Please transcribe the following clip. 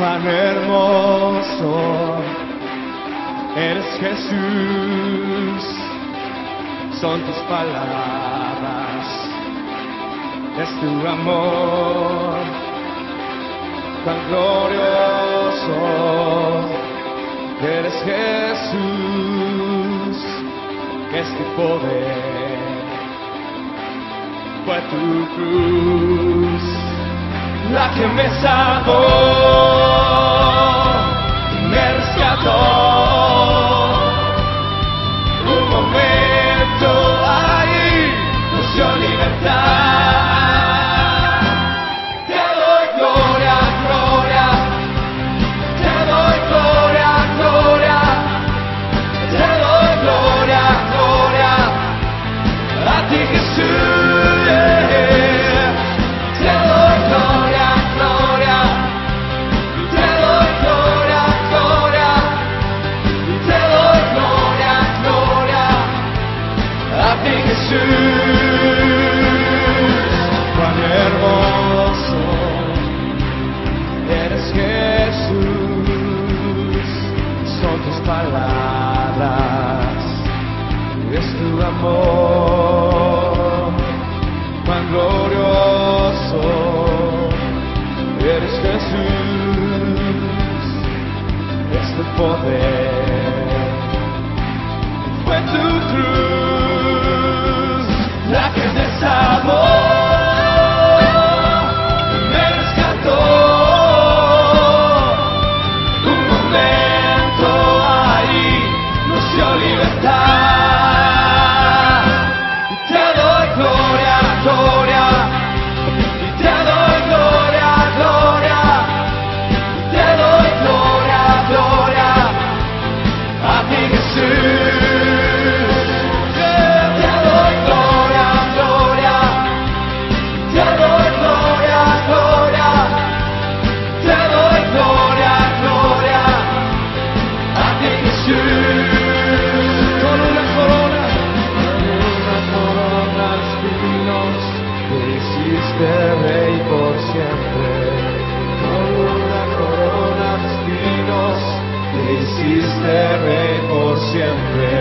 Cuán hermoso eres Jesús, son tus palabras, es tu amor, tan glorioso Jesús, es tu poder, fue tu cruz la que me salvó me rescató. palabras, es tu amor, cuán glorioso eres Jesús, es tu poder. de rey por siempre. Con una corona de espinos, te hiciste rey por siempre.